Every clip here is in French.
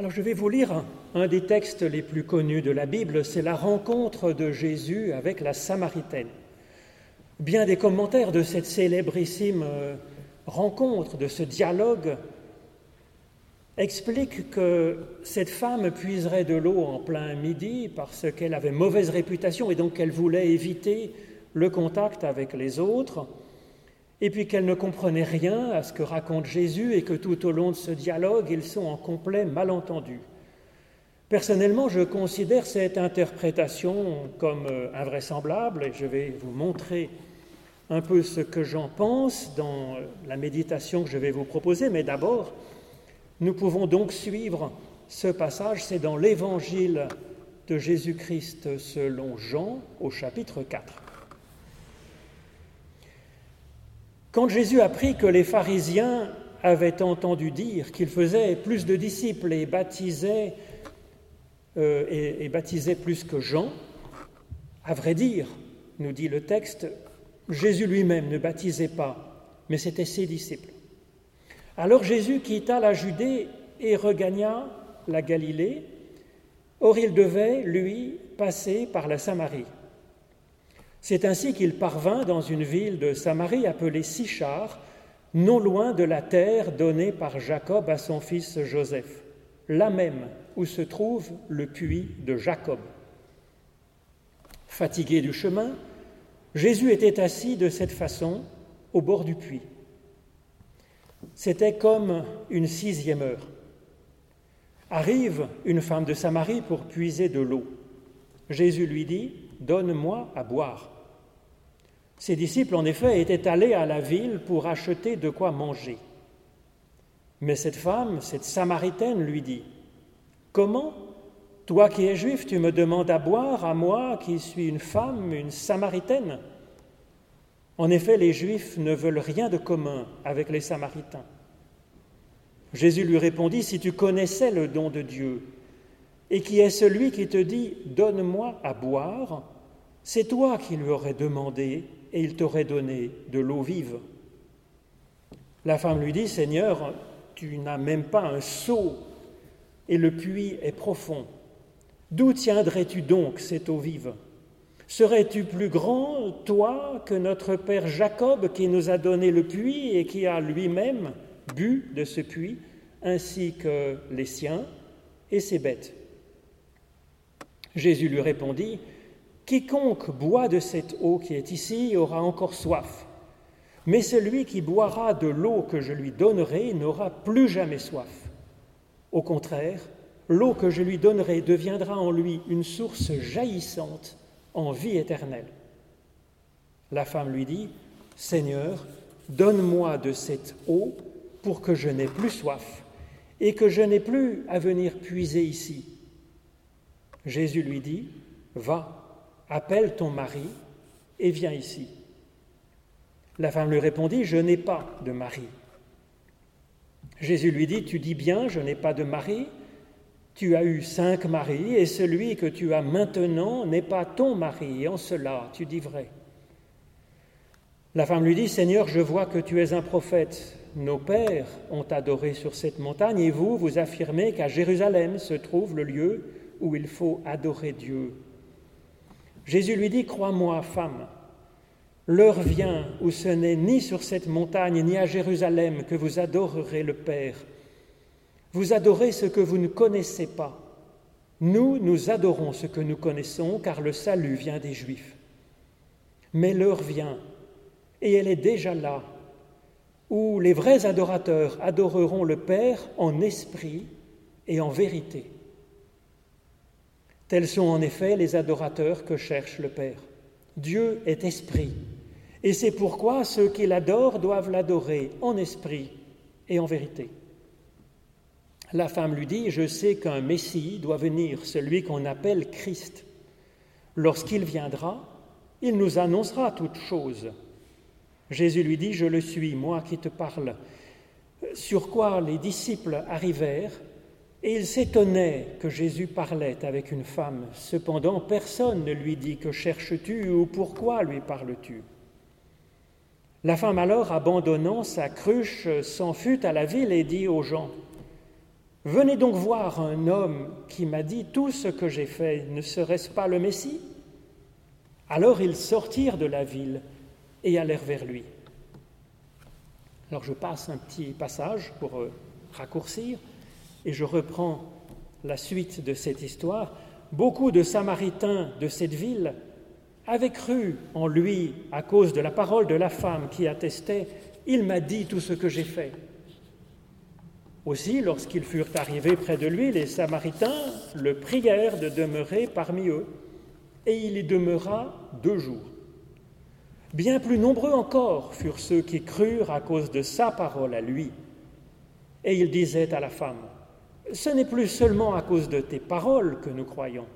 Alors je vais vous lire un, des textes les plus connus de la Bible, c'est la rencontre de Jésus avec la Samaritaine. Bien des commentaires de cette célébrissime euh, rencontre, de ce dialogue, expliquent que cette femme puiserait de l'eau en plein midi parce qu'elle avait mauvaise réputation et donc qu'elle voulait éviter le contact avec les autres, et puis qu'elle ne comprenait rien à ce que raconte Jésus et que tout au long de ce dialogue, ils sont en complet malentendu. Personnellement, je considère cette interprétation comme euh, invraisemblable et je vais vous montrer un peu ce que j'en pense dans euh, la méditation que je vais vous proposer, mais d'abord, nous pouvons donc suivre ce passage, c'est dans l'évangile de Jésus-Christ selon Jean au chapitre 4. Quand Jésus apprit que les pharisiens avaient entendu dire qu'il faisait plus de disciples et baptisait, euh, et baptisait plus que Jean, à vrai dire, nous dit le texte, Jésus lui-même ne baptisait pas, mais c'était ses disciples. Alors Jésus quitta la Judée et regagna la Galilée. Or il devait, lui, passer par la Samarie. C'est ainsi qu'il parvint dans une ville de Samarie appelée Sichar, non loin de la terre donnée par Jacob à son fils Joseph, là même où se trouve le puits de Jacob. Fatigué du chemin, Jésus était assis de cette façon au bord du puits. C'était comme une sixième heure. Arrive une femme de Samarie pour puiser de l'eau. Jésus lui dit, Donne-moi à boire. Ses disciples, en effet, étaient allés à la ville pour acheter de quoi manger. Mais cette femme, cette Samaritaine, lui dit, Comment, toi qui es juif, tu me demandes à boire, à moi qui suis une femme, une Samaritaine en effet, les Juifs ne veulent rien de commun avec les Samaritains. Jésus lui répondit, Si tu connaissais le don de Dieu, et qui est celui qui te dit, Donne-moi à boire, c'est toi qui lui aurais demandé, et il t'aurait donné de l'eau vive. La femme lui dit, Seigneur, tu n'as même pas un seau, et le puits est profond. D'où tiendrais-tu donc cette eau vive? Serais-tu plus grand, toi, que notre Père Jacob qui nous a donné le puits et qui a lui-même bu de ce puits, ainsi que les siens et ses bêtes? Jésus lui répondit, Quiconque boit de cette eau qui est ici aura encore soif, mais celui qui boira de l'eau que je lui donnerai n'aura plus jamais soif. Au contraire, l'eau que je lui donnerai deviendra en lui une source jaillissante en vie éternelle. La femme lui dit, Seigneur, donne-moi de cette eau pour que je n'ai plus soif et que je n'ai plus à venir puiser ici. Jésus lui dit, Va, appelle ton mari et viens ici. La femme lui répondit, Je n'ai pas de mari. Jésus lui dit, Tu dis bien, je n'ai pas de mari, tu as eu cinq maris et celui que tu as maintenant n'est pas ton mari, en cela tu dis vrai. La femme lui dit, Seigneur, je vois que tu es un prophète. Nos pères ont adoré sur cette montagne et vous, vous affirmez qu'à Jérusalem se trouve le lieu où il faut adorer Dieu. Jésus lui dit, Crois-moi, femme, l'heure vient où ce n'est ni sur cette montagne ni à Jérusalem que vous adorerez le Père. Vous adorez ce que vous ne connaissez pas. Nous, nous adorons ce que nous connaissons, car le salut vient des Juifs. Mais l'heure vient, et elle est déjà là, où les vrais adorateurs adoreront le Père en esprit et en vérité. Tels sont en effet les adorateurs que cherche le Père. Dieu est esprit, et c'est pourquoi ceux qui l'adorent doivent l'adorer en esprit et en vérité. La femme lui dit, je sais qu'un Messie doit venir, celui qu'on appelle Christ. Lorsqu'il viendra, il nous annoncera toutes choses. Jésus lui dit, je le suis, moi qui te parle. Sur quoi les disciples arrivèrent, et ils s'étonnaient que Jésus parlait avec une femme. Cependant, personne ne lui dit, que cherches-tu ou pourquoi lui parles-tu La femme alors, abandonnant sa cruche, s'en fut à la ville et dit aux gens, Venez donc voir un homme qui m'a dit tout ce que j'ai fait, ne serait-ce pas le Messie? Alors ils sortirent de la ville et allèrent vers lui. Alors je passe un petit passage pour euh, raccourcir et je reprends la suite de cette histoire. Beaucoup de Samaritains de cette ville avaient cru en lui à cause de la parole de la femme qui attestait Il m'a dit tout ce que j'ai fait. Aussi, lorsqu'ils furent arrivés près de lui, les Samaritains le prièrent de demeurer parmi eux, et il y demeura deux jours. Bien plus nombreux encore furent ceux qui crurent à cause de sa parole à lui. Et il disait à la femme, Ce n'est plus seulement à cause de tes paroles que nous croyons,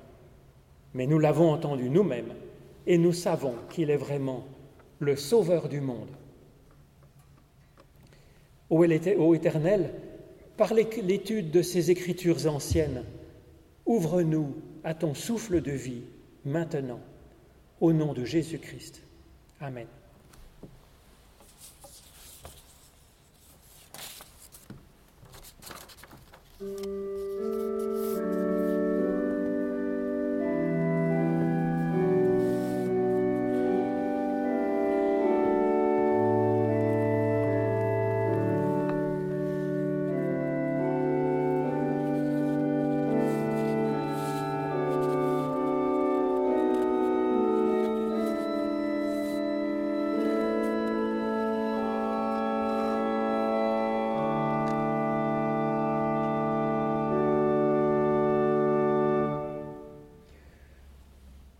mais nous l'avons entendu nous-mêmes, et nous savons qu'il est vraiment le Sauveur du monde. Ô Éternel, par l'étude de ces écritures anciennes, ouvre-nous à ton souffle de vie maintenant, au nom de Jésus-Christ. Amen. Música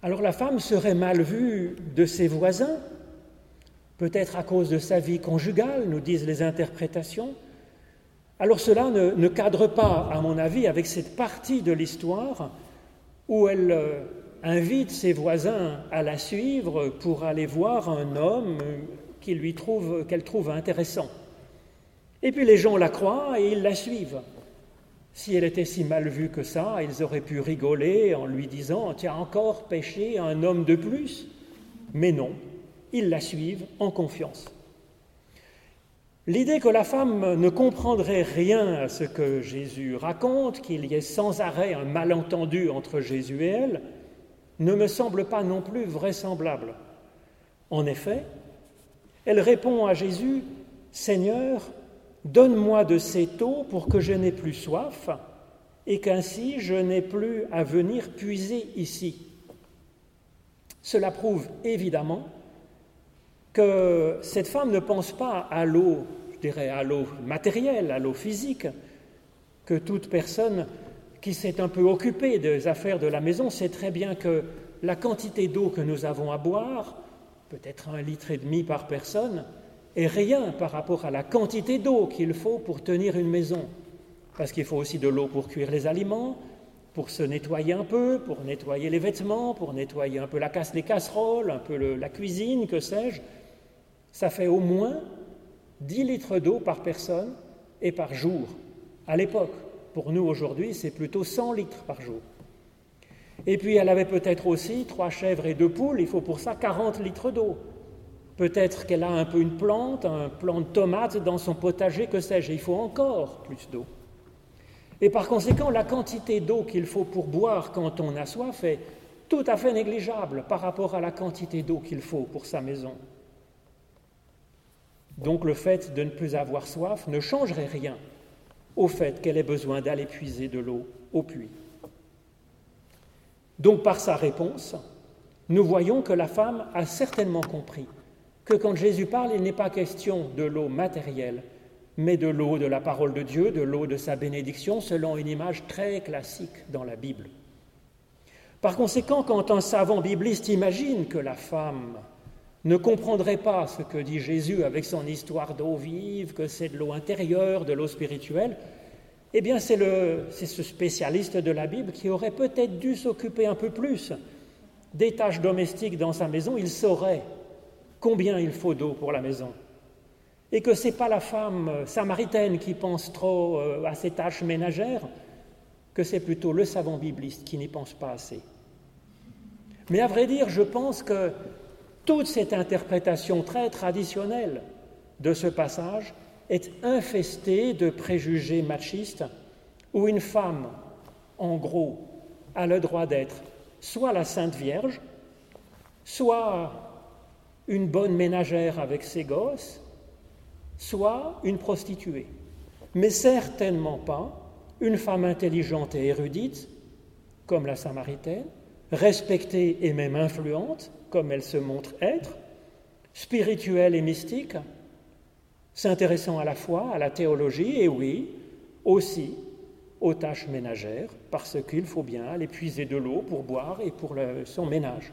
Alors la femme serait mal vue de ses voisins, peut-être à cause de sa vie conjugale, nous disent les interprétations. Alors cela ne, cadre pas, à mon avis, avec cette partie de l'histoire où elle euh, invite ses voisins à la suivre pour aller voir un homme qu'elle trouve intéressant. Et puis les gens la croient et ils la suivent. Si elle était si mal vue que ça, ils auraient pu rigoler en lui disant as encore péché un homme de plus Mais non, ils la suivent en confiance. L'idée que la femme ne comprendrait rien à ce que Jésus raconte, qu'il y ait sans arrêt un malentendu entre Jésus et elle, ne me semble pas non plus vraisemblable. En effet, elle répond à Jésus Seigneur, Donne-moi de cette eau pour que je n'ai plus soif et qu'ainsi je n'ai plus à venir puiser ici. Cela prouve évidemment que cette femme ne pense pas à l'eau, je dirais à l'eau matérielle, à l'eau physique, que toute personne qui s'est un peu occupée des affaires de la maison sait très bien que la quantité d'eau que nous avons à boire, peut-être un litre et demi par personne, est rien par rapport à la quantité d'eau qu'il faut pour tenir une maison. Parce qu'il faut aussi de l'eau pour cuire les aliments, pour se nettoyer un peu, pour nettoyer les vêtements, pour nettoyer un peu la casse, les casseroles, un peu la cuisine, que sais-je. Ça fait au moins 10 litres d'eau par personne et par jour. À l'époque, pour nous aujourd'hui, c'est plutôt 100 litres par jour. Et puis elle avait peut-être aussi trois chèvres et deux poules, il faut pour ça 40 litres d'eau. Peut-être qu'elle a un peu une plante, un plant de tomate dans son potager, que sais-je, il faut encore plus d'eau. Et par conséquent, la quantité d'eau qu'il faut pour boire quand on a soif est tout à fait négligeable par rapport à la quantité d'eau qu'il faut pour sa maison. Donc le fait de ne plus avoir soif ne changerait rien au fait qu'elle ait besoin d'aller puiser de l'eau au puits. Donc par sa réponse, nous voyons que la femme a certainement compris que quand Jésus parle, il n'est pas question de l'eau matérielle, mais de l'eau de la parole de Dieu, de l'eau de sa bénédiction, selon une image très classique dans la Bible. Par conséquent, quand un savant bibliste imagine que la femme ne comprendrait pas ce que dit Jésus avec son histoire d'eau vive, que c'est de l'eau intérieure, de l'eau spirituelle, eh bien c'est ce spécialiste de la Bible qui aurait peut-être dû s'occuper un peu plus des tâches domestiques dans sa maison. Il saurait combien il faut d'eau pour la maison. Et que ce n'est pas la femme samaritaine qui pense trop euh, à ses tâches ménagères, que c'est plutôt le savant bibliste qui n'y pense pas assez. Mais à vrai dire, je pense que toute cette interprétation très traditionnelle de ce passage est infestée de préjugés machistes où une femme, en gros, a le droit d'être soit la Sainte Vierge, soit une bonne ménagère avec ses gosses, soit une prostituée, mais certainement pas une femme intelligente et érudite, comme la Samaritaine, respectée et même influente, comme elle se montre être, spirituelle et mystique, s'intéressant à la foi, à la théologie, et oui, aussi aux tâches ménagères, parce qu'il faut bien aller puiser de l'eau pour boire et pour son ménage.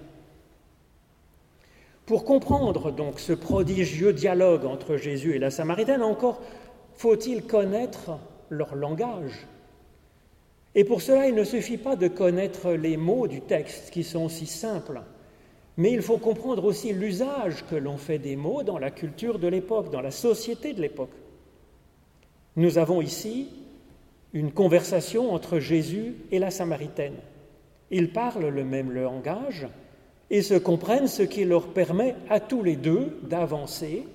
Pour comprendre donc ce prodigieux dialogue entre Jésus et la Samaritaine, encore faut-il connaître leur langage. Et pour cela, il ne suffit pas de connaître les mots du texte qui sont si simples, mais il faut comprendre aussi l'usage que l'on fait des mots dans la culture de l'époque, dans la société de l'époque. Nous avons ici une conversation entre Jésus et la Samaritaine. Ils parlent le même langage et se comprennent, ce qui leur permet à tous les deux d'avancer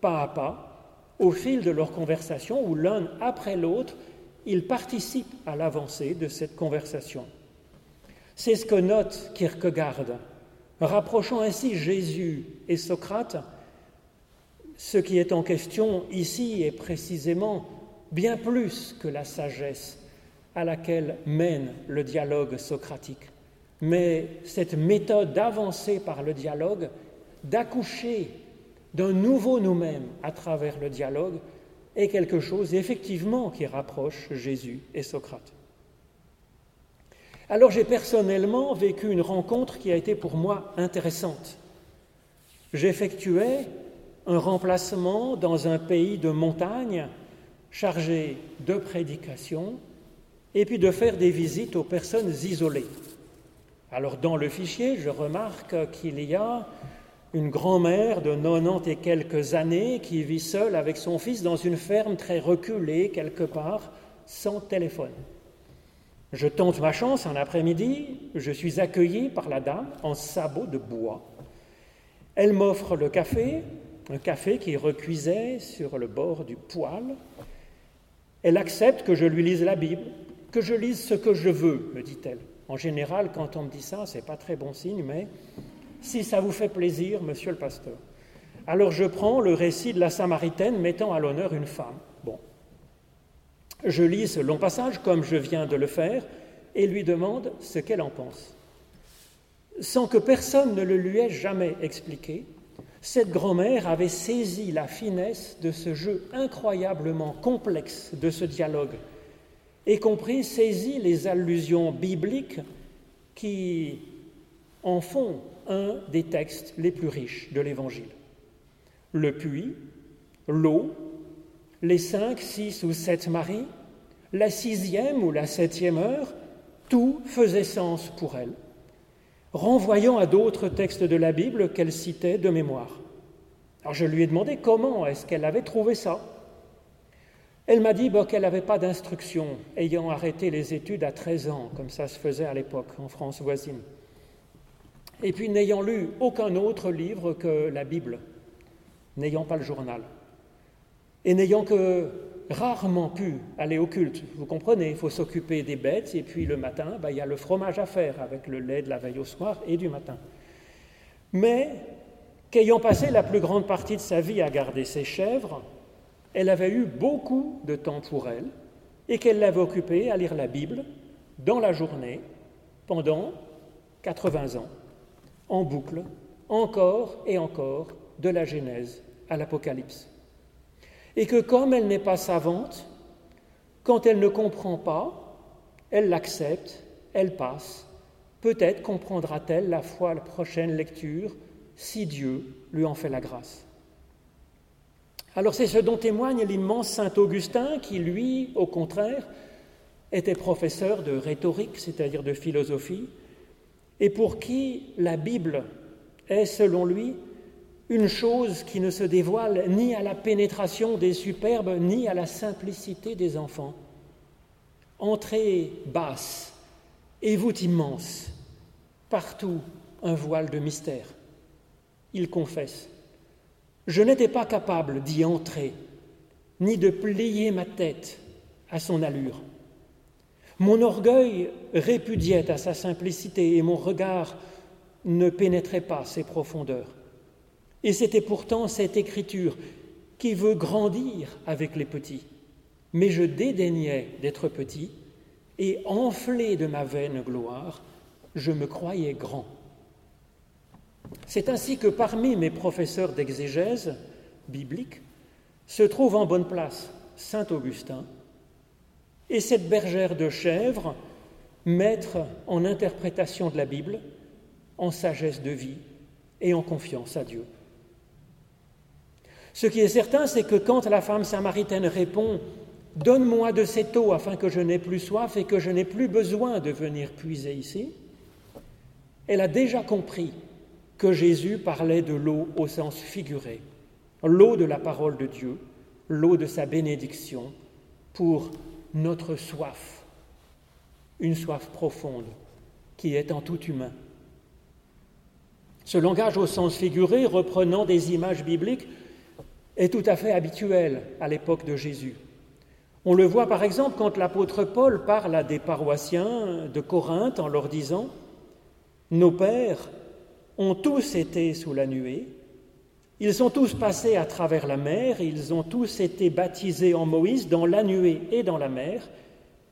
pas à pas au fil de leur conversation où l'un après l'autre, ils participent à l'avancée de cette conversation. C'est ce que note Kierkegaard, rapprochant ainsi Jésus et Socrate. Ce qui est en question ici est précisément bien plus que la sagesse à laquelle mène le dialogue socratique, mais cette méthode d'avancer par le dialogue, d'accoucher d'un nouveau nous-mêmes à travers le dialogue, est quelque chose effectivement qui rapproche Jésus et Socrate. Alors j'ai personnellement vécu une rencontre qui a été pour moi intéressante. J'effectuais un remplacement dans un pays de montagne chargé de prédication et puis de faire des visites aux personnes isolées. Alors dans le fichier, je remarque qu'il y a une grand-mère de 90 et quelques années qui vit seule avec son fils dans une ferme très reculée quelque part, sans téléphone. Je tente ma chance un après-midi, je suis accueilli par la dame en sabot de bois. Elle m'offre le café, un café qui recuisait sur le bord du poêle. Elle accepte que je lui lise la Bible, que je lise ce que je veux, me dit-elle. En général, quand on me dit ça, c'est pas très bon signe, mais si ça vous fait plaisir, monsieur le pasteur. Alors je prends le récit de la Samaritaine mettant à l'honneur une femme. Bon. Je lis ce long passage comme je viens de le faire et lui demande ce qu'elle en pense. Sans que personne ne le lui ait jamais expliqué, cette grand-mère avait saisi la finesse de ce jeu incroyablement complexe de ce dialogue, et compris, saisi les allusions bibliques qui en font un des textes les plus riches de l'Évangile. Le puits, l'eau, les cinq, six ou sept maris, la sixième ou la septième heure, tout faisait sens pour elle, renvoyant à d'autres textes de la Bible qu'elle citait de mémoire. Alors je lui ai demandé comment est-ce qu'elle avait trouvé ça. Elle m'a dit qu'elle n'avait pas d'instruction, ayant arrêté les études à 13 ans, comme ça se faisait à l'époque en France voisine et puis n'ayant lu aucun autre livre que la Bible, n'ayant pas le journal, et n'ayant que rarement pu aller au culte. Vous comprenez, il faut s'occuper des bêtes, et puis le matin, bah, il y a le fromage à faire avec le lait de la veille au soir et du matin. Mais qu'ayant passé la plus grande partie de sa vie à garder ses chèvres, elle avait eu beaucoup de temps pour elle, et qu'elle l'avait occupée à lire la Bible dans la journée pendant 80 ans en boucle, encore et encore, de la Genèse à l'Apocalypse. Et que comme elle n'est pas savante, quand elle ne comprend pas, elle l'accepte, elle passe. Peut-être comprendra-t-elle la fois la prochaine lecture, si Dieu lui en fait la grâce. Alors c'est ce dont témoigne l'immense Saint Augustin qui, lui, au contraire, était professeur de rhétorique, c'est-à-dire de philosophie, et pour qui la Bible est, selon lui, une chose qui ne se dévoile ni à la pénétration des superbes, ni à la simplicité des enfants. Entrée basse et voûte immense, partout un voile de mystère. Il confesse Je n'étais pas capable d'y entrer, ni de plier ma tête à son allure. Mon orgueil répudiait à sa simplicité et mon regard ne pénétrait pas ses profondeurs. Et c'était pourtant cette écriture qui veut grandir avec les petits. Mais je dédaignais d'être petit et enflé de ma vaine gloire, je me croyais grand. C'est ainsi que parmi mes professeurs d'exégèse biblique se trouve en bonne place Saint Augustin et cette bergère de chèvre, maître en interprétation de la Bible, en sagesse de vie et en confiance à Dieu. Ce qui est certain, c'est que quand la femme samaritaine répond Donne-moi de cette eau afin que je n'ai plus soif et que je n'ai plus besoin de venir puiser ici, elle a déjà compris que Jésus parlait de l'eau au sens figuré, l'eau de la parole de Dieu, l'eau de sa bénédiction pour notre soif, une soif profonde qui est en tout humain. Ce langage au sens figuré, reprenant des images bibliques, est tout à fait habituel à l'époque de Jésus. On le voit par exemple quand l'apôtre Paul parle à des paroissiens de Corinthe en leur disant Nos pères ont tous été sous la nuée, ils sont tous passés à travers la mer, ils ont tous été baptisés en Moïse dans la nuée et dans la mer,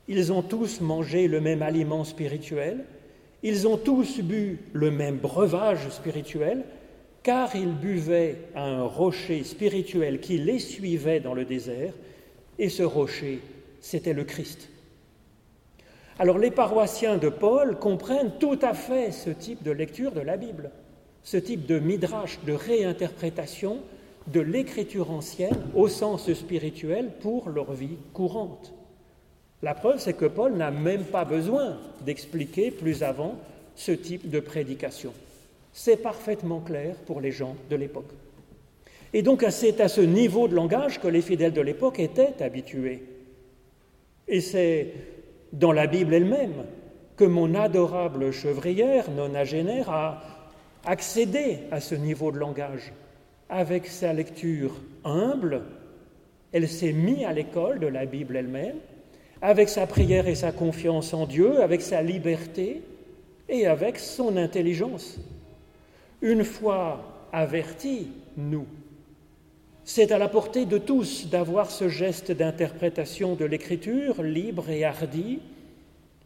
ils ont tous mangé le même aliment spirituel, ils ont tous bu le même breuvage spirituel, car ils buvaient à un rocher spirituel qui les suivait dans le désert, et ce rocher, c'était le Christ. Alors les paroissiens de Paul comprennent tout à fait ce type de lecture de la Bible, ce type de midrash, de réinterprétation de l'écriture ancienne au sens spirituel pour leur vie courante. La preuve, c'est que Paul n'a même pas besoin d'expliquer plus avant ce type de prédication. C'est parfaitement clair pour les gens de l'époque. Et donc c'est à ce niveau de langage que les fidèles de l'époque étaient habitués. Et c'est dans la Bible elle-même que mon adorable chevrière nonagénaire a accédé à ce niveau de langage. Avec sa lecture humble, elle s'est mise à l'école de la Bible elle-même, avec sa prière et sa confiance en Dieu, avec sa liberté et avec son intelligence. Une fois avertis, nous, c'est à la portée de tous d'avoir ce geste d'interprétation de l'écriture libre et hardi,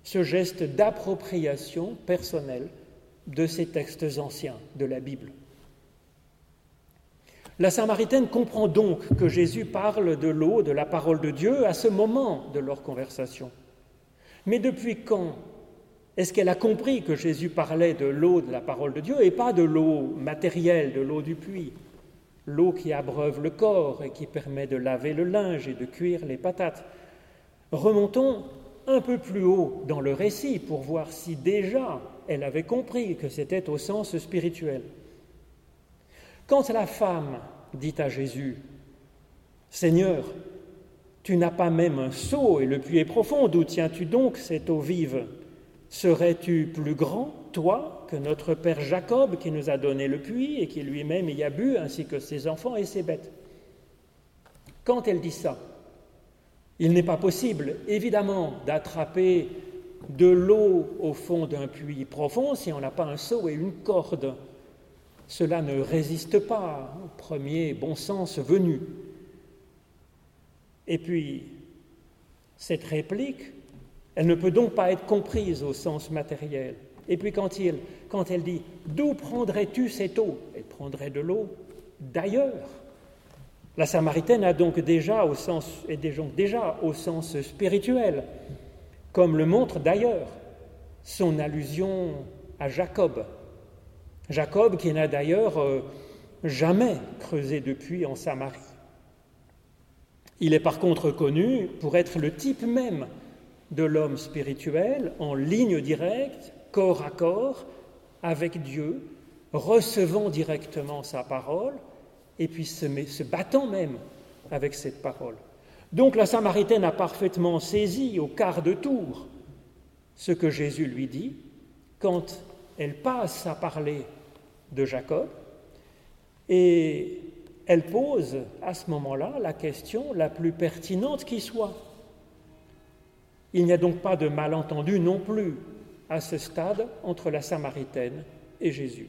ce geste d'appropriation personnelle de ces textes anciens de la Bible. La Samaritaine comprend donc que Jésus parle de l'eau, de la parole de Dieu, à ce moment de leur conversation. Mais depuis quand est-ce qu'elle a compris que Jésus parlait de l'eau, de la parole de Dieu, et pas de l'eau matérielle, de l'eau du puits? L'eau qui abreuve le corps et qui permet de laver le linge et de cuire les patates. Remontons un peu plus haut dans le récit pour voir si déjà elle avait compris que c'était au sens spirituel. Quand la femme dit à Jésus, Seigneur, tu n'as pas même un seau et le puits est profond, d'où tiens-tu donc cette eau vive? Serais-tu plus grand, toi, que notre père Jacob qui nous a donné le puits et qui lui-même y a bu, ainsi que ses enfants et ses bêtes Quand elle dit ça, il n'est pas possible, évidemment, d'attraper de l'eau au fond d'un puits profond si on n'a pas un seau et une corde. Cela ne résiste pas au premier bon sens venu. Et puis, cette réplique elle ne peut donc pas être comprise au sens matériel. Et puis quand, elle dit D'où prendrais-tu cette eau? Elle prendrait de l'eau d'ailleurs. La Samaritaine a donc déjà au sens, est déjà au sens spirituel, comme le montre d'ailleurs son allusion à Jacob. Jacob qui n'a d'ailleurs euh, jamais creusé de puits en Samarie. Il est par contre connu pour être le type même de l'homme spirituel en ligne directe, corps à corps, avec Dieu, recevant directement sa parole, et puis se, battant même avec cette parole. Donc la Samaritaine a parfaitement saisi au quart de tour ce que Jésus lui dit quand elle passe à parler de Jacob, et elle pose à ce moment-là la question la plus pertinente qui soit. Il n'y a donc pas de malentendu non plus à ce stade entre la Samaritaine et Jésus.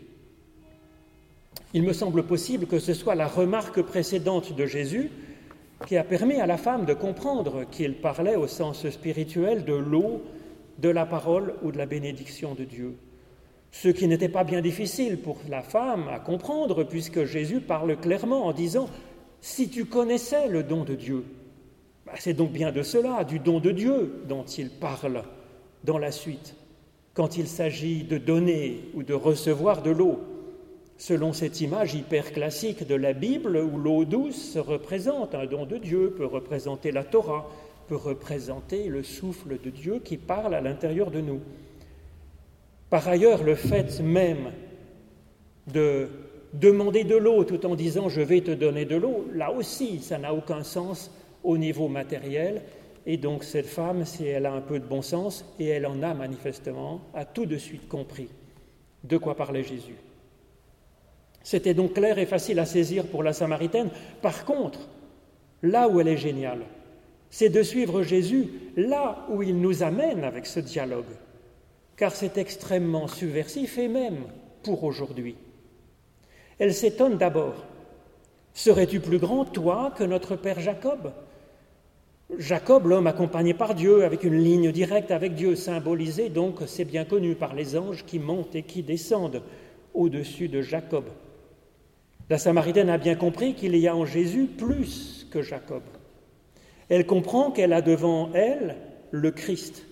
Il me semble possible que ce soit la remarque précédente de Jésus qui a permis à la femme de comprendre qu'il parlait au sens spirituel de l'eau, de la parole ou de la bénédiction de Dieu. Ce qui n'était pas bien difficile pour la femme à comprendre, puisque Jésus parle clairement en disant Si tu connaissais le don de Dieu, bah, c'est donc bien de cela, du don de Dieu, dont il parle dans la suite, quand il s'agit de donner ou de recevoir de l'eau selon cette image hyper classique de la Bible où l'eau douce représente un don de Dieu, peut représenter la Torah, peut représenter le souffle de Dieu qui parle à l'intérieur de nous. Par ailleurs, le fait même de demander de l'eau tout en disant je vais te donner de l'eau, là aussi, ça n'a aucun sens au niveau matériel. Et donc cette femme, si elle a un peu de bon sens, et elle en a manifestement, a tout de suite compris de quoi parlait Jésus. C'était donc clair et facile à saisir pour la Samaritaine. Par contre, là où elle est géniale, c'est de suivre Jésus là où il nous amène avec ce dialogue, car c'est extrêmement subversif et même pour aujourd'hui. Elle s'étonne d'abord. Serais-tu plus grand, toi, que notre père Jacob? Jacob, l'homme accompagné par Dieu, avec une ligne directe avec Dieu, symbolisée donc, c'est bien connu, par les anges qui montent et qui descendent au-dessus de Jacob. La Samaritaine a bien compris qu'il y a en Jésus plus que Jacob. Elle comprend qu'elle a devant elle le Christ,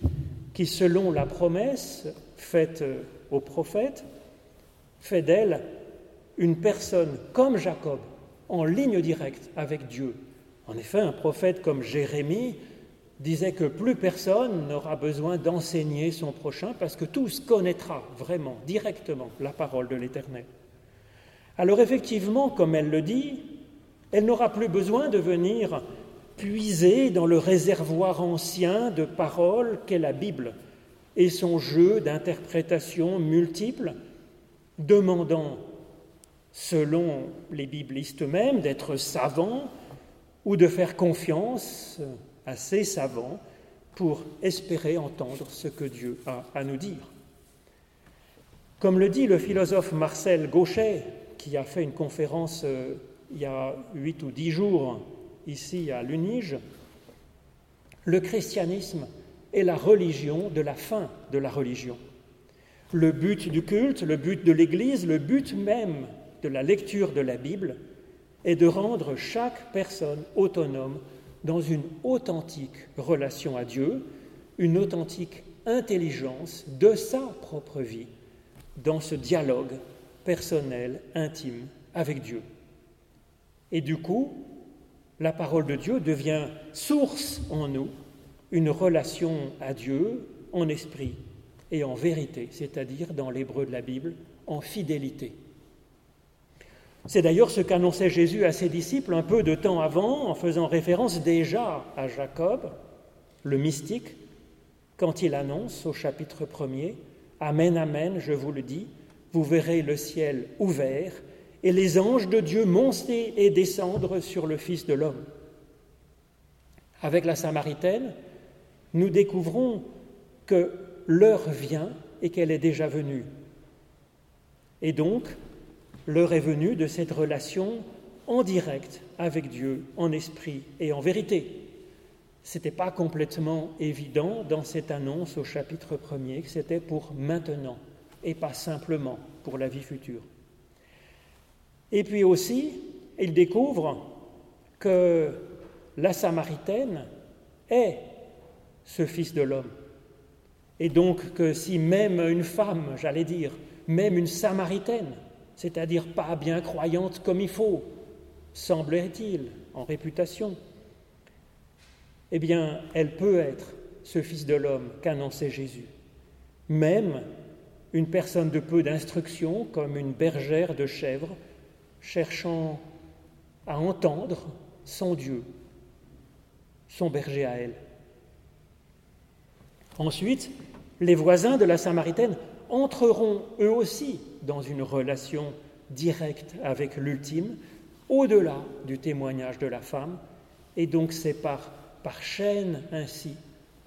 qui, selon la promesse faite au prophète, fait d'elle une personne comme Jacob, en ligne directe avec Dieu. En effet, un prophète comme Jérémie disait que plus personne n'aura besoin d'enseigner son prochain parce que tous connaîtra vraiment, directement, la parole de l'Éternel. Alors effectivement, comme elle le dit, elle n'aura plus besoin de venir puiser dans le réservoir ancien de paroles qu'est la Bible et son jeu d'interprétations multiples, demandant, selon les biblistes eux-mêmes, d'être savants ou de faire confiance à ces savants pour espérer entendre ce que Dieu a à nous dire. Comme le dit le philosophe Marcel Gauchet qui a fait une conférence euh, il y a huit ou dix jours ici à Lunige, le christianisme est la religion de la fin de la religion. Le but du culte, le but de l'Église, le but même de la lecture de la Bible est de rendre chaque personne autonome dans une authentique relation à Dieu, une authentique intelligence de sa propre vie, dans ce dialogue personnel, intime avec Dieu. Et du coup, la parole de Dieu devient source en nous, une relation à Dieu en esprit et en vérité, c'est-à-dire dans l'hébreu de la Bible, en fidélité. C'est d'ailleurs ce qu'annonçait Jésus à ses disciples un peu de temps avant, en faisant référence déjà à Jacob, le mystique, quand il annonce au chapitre 1er Amen, Amen, je vous le dis, vous verrez le ciel ouvert et les anges de Dieu monter et descendre sur le Fils de l'homme. Avec la Samaritaine, nous découvrons que l'heure vient et qu'elle est déjà venue. Et donc, l'heure est venue de cette relation en direct avec Dieu, en esprit et en vérité. Ce n'était pas complètement évident dans cette annonce au chapitre 1er que c'était pour maintenant et pas simplement pour la vie future. Et puis aussi, il découvre que la Samaritaine est ce Fils de l'homme. Et donc que si même une femme, j'allais dire, même une Samaritaine, c'est-à-dire pas bien croyante comme il faut, semblerait-il, en réputation, eh bien, elle peut être ce Fils de l'homme qu'annonçait Jésus, même une personne de peu d'instruction, comme une bergère de chèvres, cherchant à entendre son Dieu, son berger à elle. Ensuite, les voisins de la Samaritaine entreront eux aussi dans une relation directe avec l'ultime, au-delà du témoignage de la femme, et donc c'est par, par chaîne ainsi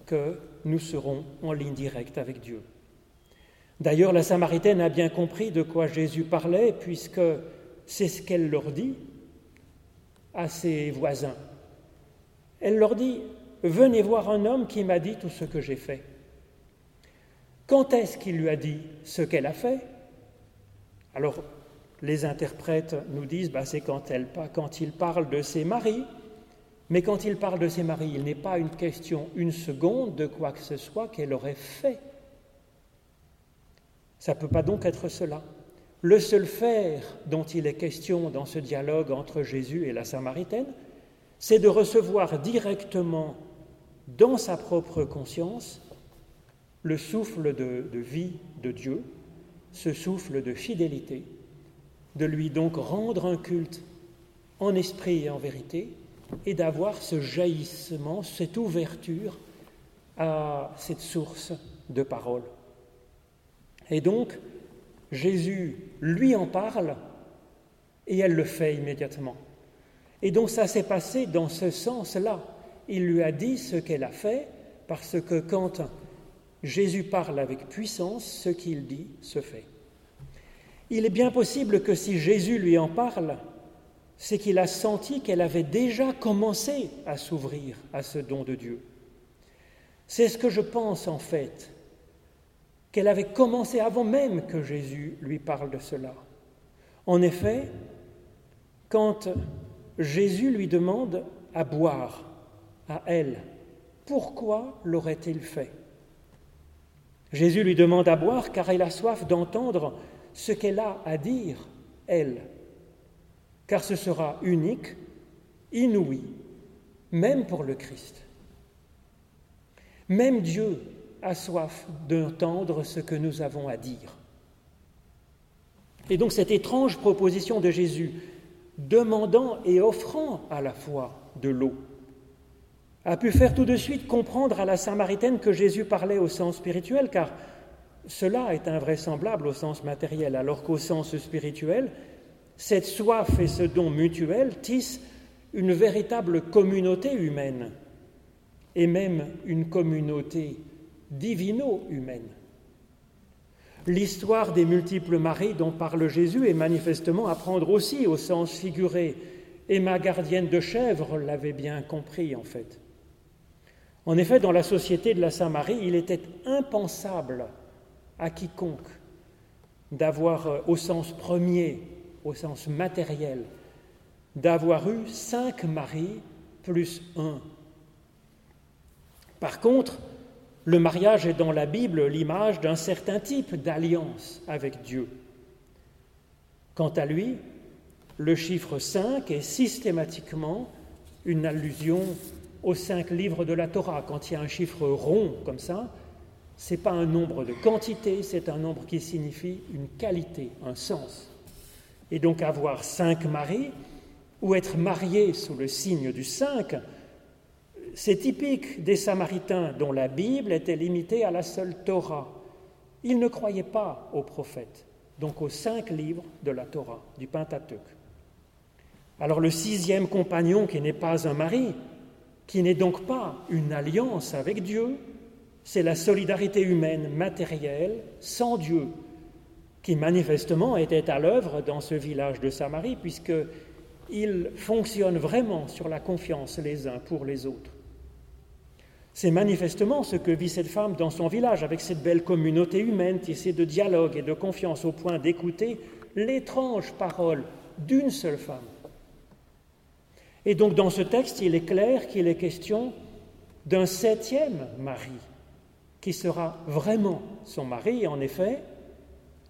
que nous serons en ligne directe avec Dieu. D'ailleurs, la Samaritaine a bien compris de quoi Jésus parlait, puisque c'est ce qu'elle leur dit à ses voisins. Elle leur dit, venez voir un homme qui m'a dit tout ce que j'ai fait. Quand est-ce qu'il lui a dit ce qu'elle a fait? Alors, les interprètes nous disent, bah, c'est quand, quand il parle de ses maris, mais quand il parle de ses maris, il n'est pas une question une seconde de quoi que ce soit qu'elle aurait fait. Ça ne peut pas donc être cela. Le seul faire dont il est question dans ce dialogue entre Jésus et la Samaritaine, c'est de recevoir directement dans sa propre conscience le souffle de, vie de Dieu, ce souffle de fidélité, de lui donc rendre un culte en esprit et en vérité, et d'avoir ce jaillissement, cette ouverture à cette source de parole. Et donc, Jésus lui en parle et elle le fait immédiatement. Et donc ça s'est passé dans ce sens-là. Il lui a dit ce qu'elle a fait parce que quand Jésus parle avec puissance, ce qu'il dit se fait. Il est bien possible que si Jésus lui en parle, c'est qu'il a senti qu'elle avait déjà commencé à s'ouvrir à ce don de Dieu. C'est ce que je pense en fait, qu'elle avait commencé avant même que Jésus lui parle de cela. En effet, quand Jésus lui demande à boire à elle, pourquoi l'aurait-il fait? Jésus lui demande à boire car elle a soif d'entendre ce qu'elle a à dire, elle car ce sera unique, inouï, même pour le Christ. Même Dieu a soif d'entendre ce que nous avons à dire. Et donc cette étrange proposition de Jésus, demandant et offrant à la fois de l'eau, a pu faire tout de suite comprendre à la Samaritaine que Jésus parlait au sens spirituel, car cela est invraisemblable au sens matériel, alors qu'au sens spirituel, cette soif et ce don mutuel tissent une véritable communauté humaine, et même une communauté divino-humaine. L'histoire des multiples maris dont parle Jésus est manifestement à prendre aussi au sens figuré, et ma gardienne de chèvre l'avait bien compris en fait. En effet, dans la société de la Saint-Marie, il était impensable à quiconque d'avoir euh, au sens premier au sens matériel, d'avoir eu cinq maris plus un. Par contre, le mariage est dans la Bible l'image d'un certain type d'alliance avec Dieu. Quant à lui, le chiffre 5 est systématiquement une allusion aux cinq livres de la Torah. Quand il y a un chiffre rond comme ça, ce n'est pas un nombre de quantité, c'est un nombre qui signifie une qualité, un sens. Et donc avoir cinq maris ou être marié sous le signe du cinq, c'est typique des Samaritains dont la Bible était limitée à la seule Torah. Ils ne croyaient pas aux prophètes, donc aux cinq livres de la Torah, du Pentateuque. Alors le sixième compagnon, qui n'est pas un mari, qui n'est donc pas une alliance avec Dieu, c'est la solidarité humaine matérielle sans Dieu, qui manifestement était à l'œuvre dans ce village de Samarie, puisqu'ils fonctionnent vraiment sur la confiance les uns pour les autres. C'est manifestement ce que vit cette femme dans son village, avec cette belle communauté humaine tissée de dialogue et de confiance, au point d'écouter l'étrange parole d'une seule femme. Et donc dans ce texte, il est clair qu'il est question d'un septième mari, qui sera vraiment son mari, en effet,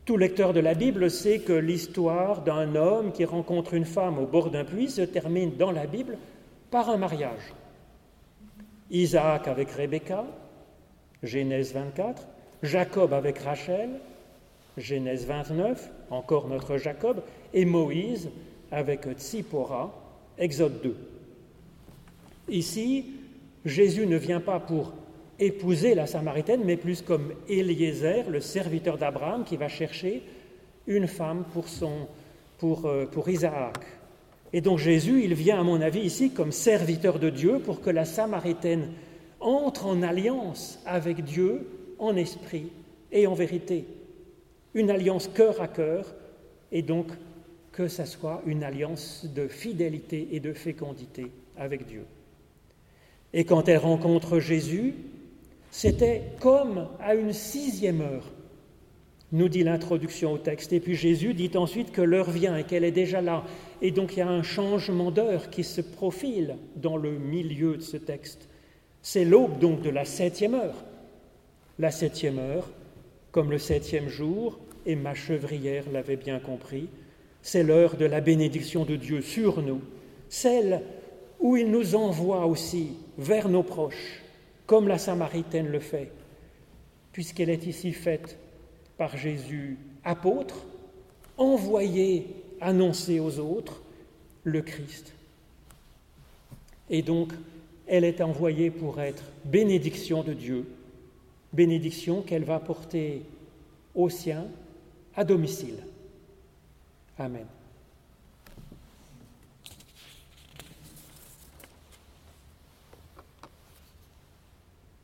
tout lecteur de la Bible sait que l'histoire d'un homme qui rencontre une femme au bord d'un puits se termine dans la Bible par un mariage. Isaac avec Rebecca, Genèse 24, Jacob avec Rachel, Genèse 29, encore notre Jacob, et Moïse avec Tsipora, Exode 2. Ici, Jésus ne vient pas pour épouser la Samaritaine, mais plus comme Eliezer, le serviteur d'Abraham, qui va chercher une femme pour, son, pour, euh, pour Isaac. Et donc Jésus, il vient, à mon avis, ici comme serviteur de Dieu pour que la Samaritaine entre en alliance avec Dieu en esprit et en vérité. Une alliance cœur à cœur, et donc que ce soit une alliance de fidélité et de fécondité avec Dieu. Et quand elle rencontre Jésus, c'était comme à une sixième heure, nous dit l'introduction au texte. Et puis Jésus dit ensuite que l'heure vient et qu'elle est déjà là. Et donc il y a un changement d'heure qui se profile dans le milieu de ce texte. C'est l'aube donc de la septième heure. La septième heure, comme le septième jour, et ma chevrière l'avait bien compris, c'est l'heure de la bénédiction de Dieu sur nous, celle où il nous envoie aussi vers nos proches, comme la Samaritaine le fait, puisqu'elle est ici faite par Jésus apôtre, envoyé annoncer aux autres le Christ. Et donc, elle est envoyée pour être bénédiction de Dieu, bénédiction qu'elle va porter aux siens à domicile. Amen.